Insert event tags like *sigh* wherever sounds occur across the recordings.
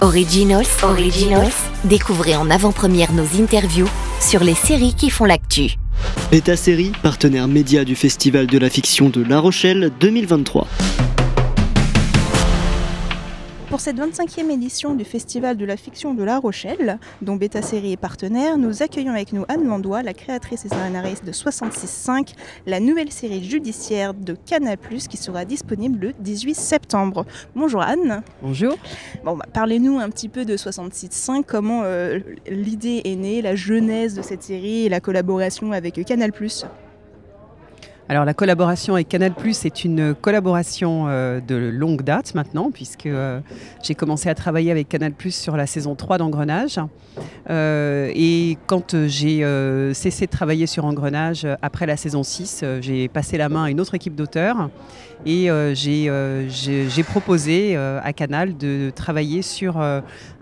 Originals, Originals, découvrez en avant-première nos interviews sur les séries qui font l'actu. Beta Série, partenaire média du Festival de la fiction de La Rochelle 2023. Pour cette 25e édition du Festival de la fiction de La Rochelle, dont Beta Série est partenaire, nous accueillons avec nous Anne Landois, la créatrice et scénariste de 66.5, la nouvelle série judiciaire de Canal+, qui sera disponible le 18 septembre. Bonjour Anne. Bonjour. Bon, bah, parlez-nous un petit peu de 66.5, comment euh, l'idée est née, la genèse de cette série et la collaboration avec Canal+. Alors la collaboration avec Canal Plus est une collaboration euh, de longue date maintenant, puisque euh, j'ai commencé à travailler avec Canal Plus sur la saison 3 d'Engrenage. Euh, et quand j'ai cessé de travailler sur Engrenage après la saison 6, j'ai passé la main à une autre équipe d'auteurs et j'ai proposé à Canal de travailler sur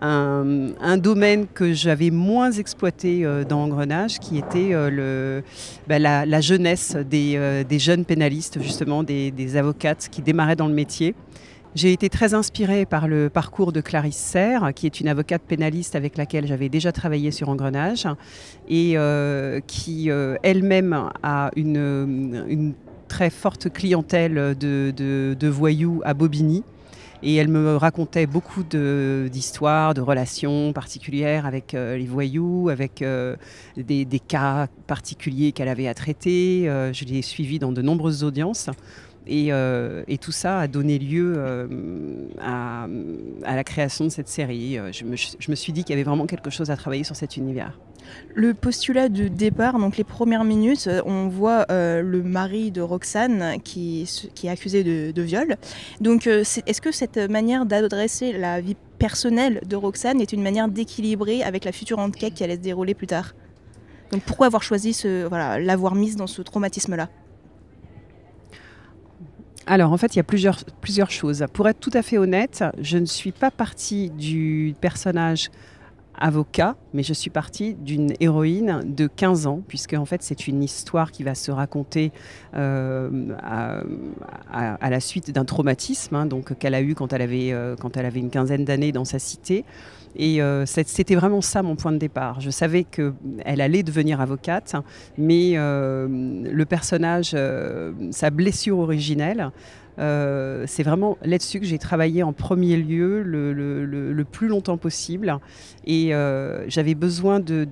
un, domaine que j'avais moins exploité dans Engrenage, qui était le, bah, la, jeunesse des euh, des jeunes pénalistes, justement, des, avocates qui démarraient dans le métier. J'ai été très inspirée par le parcours de Clarisse Serre, qui est une avocate pénaliste avec laquelle j'avais déjà travaillé sur Engrenage et euh, qui euh, elle-même a une, très forte clientèle de voyous à Bobigny. Et elle me racontait beaucoup d'histoires, de, relations particulières avec euh, les voyous, avec euh, des, cas particuliers qu'elle avait à traiter. Euh, je l'ai suivie dans de nombreuses audiences. Et, tout ça a donné lieu à, la création de cette série. Je me, je me suis dit qu'il y avait vraiment quelque chose à travailler sur cet univers. Le postulat de départ, donc les premières minutes, euh, on voit euh, le mari de Roxane qui, est accusé de, viol. Donc euh, est-ce que cette manière d'adresser la vie personnelle de Roxane est une manière d'équilibrer avec la future enquête qui allait se dérouler plus tard? Donc pourquoi avoir choisi l'avoir mise dans ce traumatisme-là? Alors en fait, il y a plusieurs, plusieurs choses. Pour être tout à fait honnête, je ne suis pas partie du personnage avocat, mais je suis partie d'une héroïne de 15 ans, puisque en fait c'est une histoire qui va se raconter euh, à, la suite d'un traumatisme hein, qu'elle a eu quand elle avait, euh, quand elle avait une quinzaine d'années dans sa cité. Et euh, c'était vraiment ça mon point de départ. Je savais qu'elle allait devenir avocate, mais le personnage, sa blessure originelle, euh, c'est vraiment là-dessus que j'ai travaillé en premier lieu le, plus longtemps possible. Et euh, j'avais besoin de...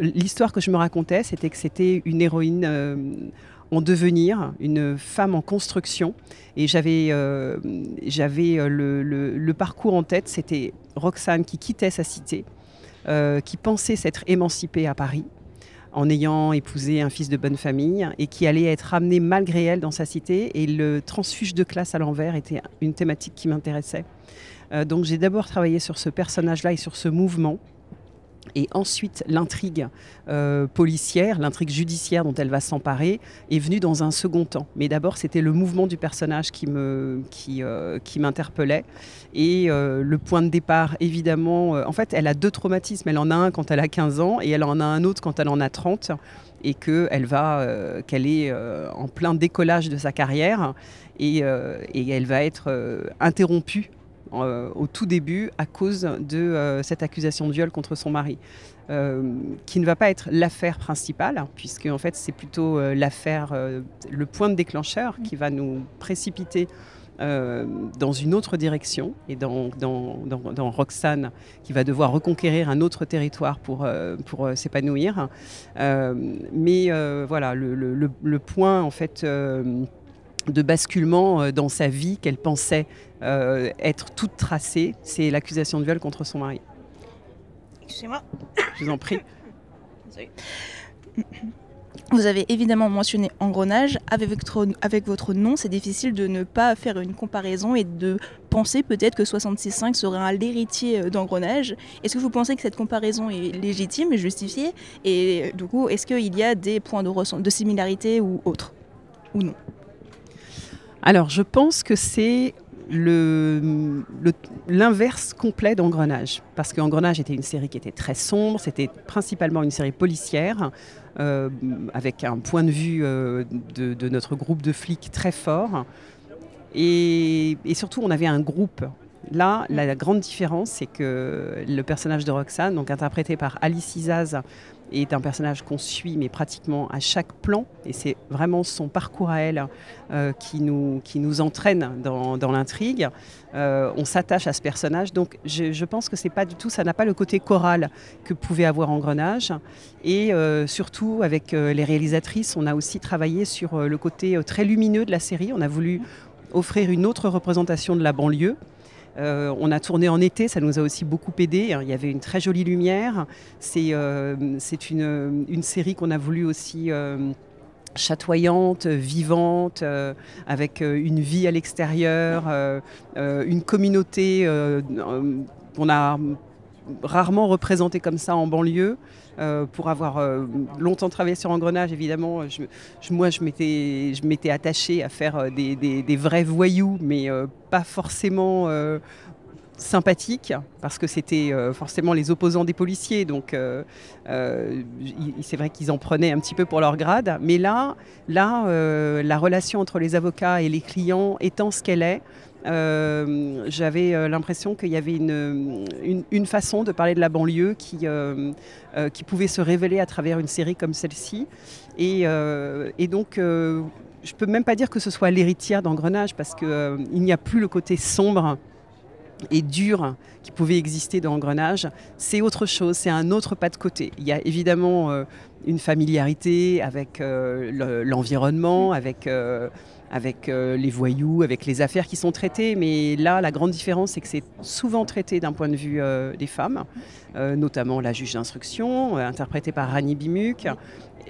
L'histoire que je me racontais, c'était que c'était une héroïne euh, en devenir, une femme en construction. Et j'avais j'avais le, parcours en tête, c'était Roxane qui quittait sa cité, qui pensait s'être émancipée à Paris en ayant épousé un fils de bonne famille et qui allait être ramené malgré elle dans sa cité. Et le transfuge de classe à l'envers était une thématique qui m'intéressait. Euh, donc j'ai d'abord travaillé sur ce personnage-là et sur ce mouvement. Et ensuite, l'intrigue euh, policière, l'intrigue judiciaire dont elle va s'emparer, est venue dans un second temps. Mais d'abord, c'était le mouvement du personnage qui, me, qui, euh, m'interpellait. Et euh, le point de départ, évidemment, en fait, elle a deux traumatismes. Elle en a un quand elle a 15 ans et elle en a un autre quand elle en a 30 et qu'elle va, qu'elle est en plein décollage de sa carrière et, et elle va être interrompue euh, au tout début à cause de euh, cette accusation de viol contre son mari, euh, qui ne va pas être l'affaire principale, puisque en fait c'est plutôt l'affaire, le point de déclencheur qui va nous précipiter dans une autre direction et dans, dans, Roxane qui va devoir reconquérir un autre territoire pour, pour s'épanouir. mais voilà, le, le, point en fait de basculement euh, dans sa vie qu'elle pensait euh, être toute tracée, c'est l'accusation de viol contre son mari. Excusez-moi. Je vous en prie. *coughs* Vous avez évidemment mentionné engrenage. Avec votre, avec votre nom, c'est difficile de ne pas faire une comparaison et de penser peut-être que 66.5 serait l'héritier euh, d'engrenage. Est-ce que vous pensez que cette comparaison est légitime et justifiée? Et du coup, est-ce qu'il y a des points de, de similarité ou autres? Ou non? Alors, je pense que c'est l'inverse complet d'Engrenage. Parce qu'Engrenage était une série qui était très sombre, c'était principalement une série policière, euh, avec un point de vue euh, de, notre groupe de flics très fort. Et, surtout, on avait un groupe Là, la, grande différence, c'est que le personnage de Roxane, donc interprété par Alice Izaz, est un personnage qu'on suit, mais pratiquement à chaque plan. Et c'est vraiment son parcours à elle euh, qui, nous, qui nous entraîne dans, l'intrigue. Euh, on s'attache à ce personnage. Donc je, pense que c'est pas du tout, ça n'a pas le côté choral que pouvait avoir Engrenage. Et euh, surtout, avec les réalisatrices, on a aussi travaillé sur le côté très lumineux de la série. On a voulu offrir une autre représentation de la banlieue. Euh, on a tourné en été, ça nous a aussi beaucoup aidé. Il y avait une très jolie lumière. C'est euh, une, série qu'on a voulu aussi euh, chatoyante, vivante, avec une vie à l'extérieur, une communauté qu'on a rarement représentée comme ça en banlieue. Euh, pour avoir euh, longtemps travaillé sur Engrenage, évidemment, moi je m'étais, je m'étais attachée à faire euh, des, vrais voyous, mais pas forcément sympathiques, parce que c'était forcément les opposants des policiers, donc c'est vrai qu'ils en prenaient un petit peu pour leur grade. Mais là, là la relation entre les avocats et les clients étant ce qu'elle est, euh, j'avais euh, l'impression qu'il y avait une, une, façon de parler de la banlieue qui, euh, qui pouvait se révéler à travers une série comme celle-ci. Et, et, donc, je peux même pas dire que ce soit l'héritière d'Engrenage, parce qu'il n'y a plus le côté sombre et dur qui pouvait exister dans Engrenage, c'est autre chose, c'est un autre pas de côté. Il y a évidemment une familiarité avec l'environnement, avec avec euh, les voyous, avec les affaires qui sont traitées. Mais là, la grande différence, c'est que c'est souvent traité d'un point de vue euh, des femmes, euh, notamment la juge d'instruction, interprétée par Rani Bimuk.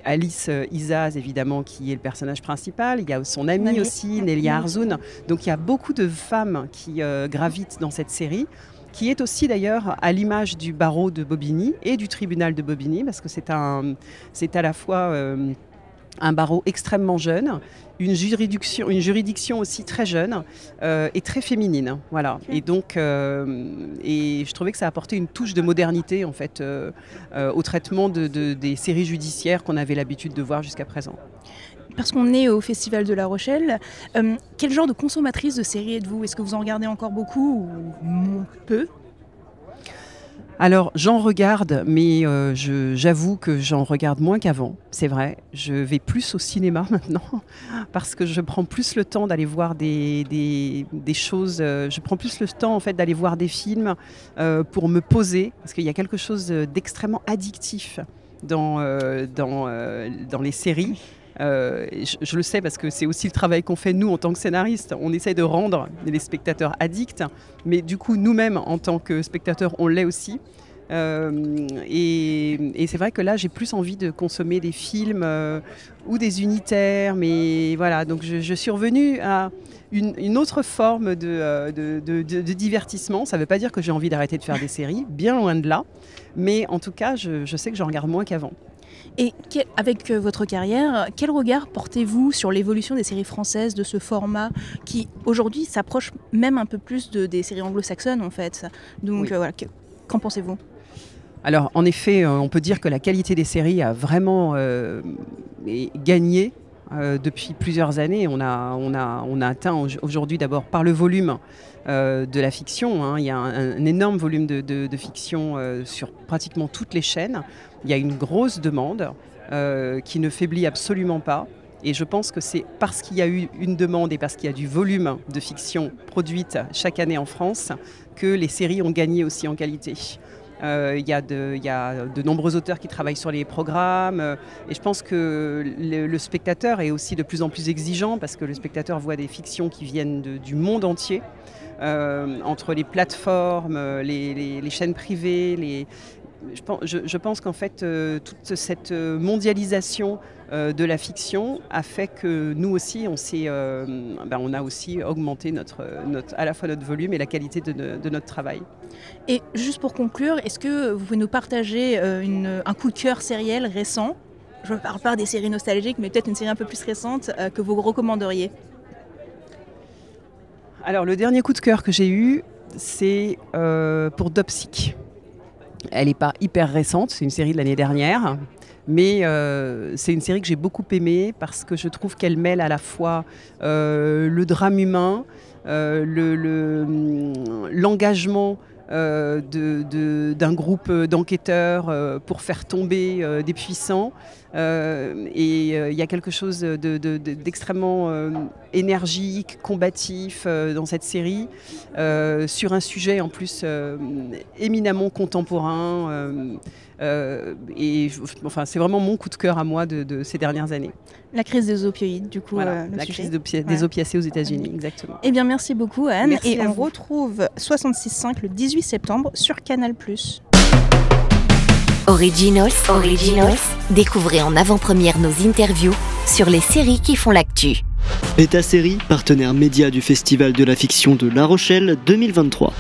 Alice Izaz, évidemment, qui est le personnage principal. Il y a son amie aussi, Nelia Arzoun. Donc il y a beaucoup de femmes qui gravitent dans cette série qui est aussi d'ailleurs à l'image du barreau de Bobigny et du tribunal de Bobigny, parce que c'est à la fois un barreau extrêmement jeune, une juridiction, une juridiction aussi très jeune euh, et très féminine. Voilà. Et donc, euh, et je trouvais que ça apportait une touche de modernité en fait euh, au traitement de, des séries judiciaires qu'on avait l'habitude de voir jusqu'à présent. Parce qu'on est au Festival de La Rochelle, quel genre de consommatrice de séries êtes-vous? Est-ce que vous en regardez encore beaucoup ou peu? Alors j'en regarde, mais euh, j'avoue que j'en regarde moins qu'avant, c'est vrai. Je vais plus au cinéma *laughs* maintenant parce que je prends plus le temps d'aller voir des, choses, euh, je prends plus le temps en fait d'aller voir des films euh, pour me poser, parce qu'il y a quelque chose d'extrêmement addictif dans les séries. Je, le sais parce que c'est aussi le travail qu'on fait nous en tant que scénaristes. On essaie de rendre les spectateurs addicts, mais du coup nous-mêmes en tant que spectateurs, on l'est aussi. Euh, et, c'est vrai que là, j'ai plus envie de consommer des films euh, ou des unitaires, mais voilà, donc je, suis revenue à une, autre forme de, de, divertissement. Ça ne veut pas dire que j'ai envie d'arrêter de faire des séries, bien loin de là, mais en tout cas, je, je sais que j'en regarde moins qu'avant. Et avec euh, votre carrière, quel regard portez-vous sur l'évolution des séries françaises de ce format qui aujourd'hui s'approche même un peu plus de, des séries anglo-saxonnes en fait? Donc voilà, qu'en pensez-vous? Alors, en effet, euh, on peut dire que la qualité des séries a vraiment euh, gagné euh, depuis plusieurs années. On a, on a, on a atteint aujourd'hui d'abord par le volume de la fiction. Hein. Il y a un, énorme volume de, fiction sur pratiquement toutes les chaînes. Il y a une grosse demande qui ne faiblit absolument pas. Et je pense que c'est parce qu'il y a eu une demande et parce qu'il y a du volume de fiction produite chaque année en France que les séries ont gagné aussi en qualité. Euh, il y, a de nombreux auteurs qui travaillent sur les programmes. Euh, et je pense que le, spectateur est aussi de plus en plus exigeant parce que le spectateur voit des fictions qui viennent du monde entier. Euh, entre les plateformes, les, chaînes privées, les, je pense, qu'en fait, euh, toute cette euh, mondialisation euh, de la fiction a fait que nous aussi, on, ben, on a aussi augmenté notre, notre, à la fois notre volume et la qualité de, notre travail. Et juste pour conclure, est-ce que vous pouvez nous partager un coup de cœur sériel récent? Je ne parle pas des séries nostalgiques, mais peut-être une série un peu plus récente que vous recommanderiez Alors, le dernier coup de cœur que j'ai eu, c'est pour Dopsic. Elle n'est pas hyper récente, c'est une série de l'année dernière, mais euh, c'est une série que j'ai beaucoup aimée parce que je trouve qu'elle mêle à la fois euh, le drame humain, l'engagement euh, d'un groupe d'enquêteurs euh, pour faire tomber euh, des puissants. et il y a quelque chose d'extrêmement énergique, combatif dans cette série, sur un sujet en plus éminemment contemporain. Et enfin, c'est vraiment mon coup de cœur à moi de, ces dernières années. La crise des opioïdes, du coup. Voilà, la crise des opiacés aux États-Unis, exactement. Eh bien, merci beaucoup, Anne. et on retrouve 66.5 le 18 septembre sur Canal. Originals, Originals, découvrez en avant-première nos interviews sur les séries qui font l'actu. Beta Série, partenaire média du Festival de la fiction de La Rochelle 2023.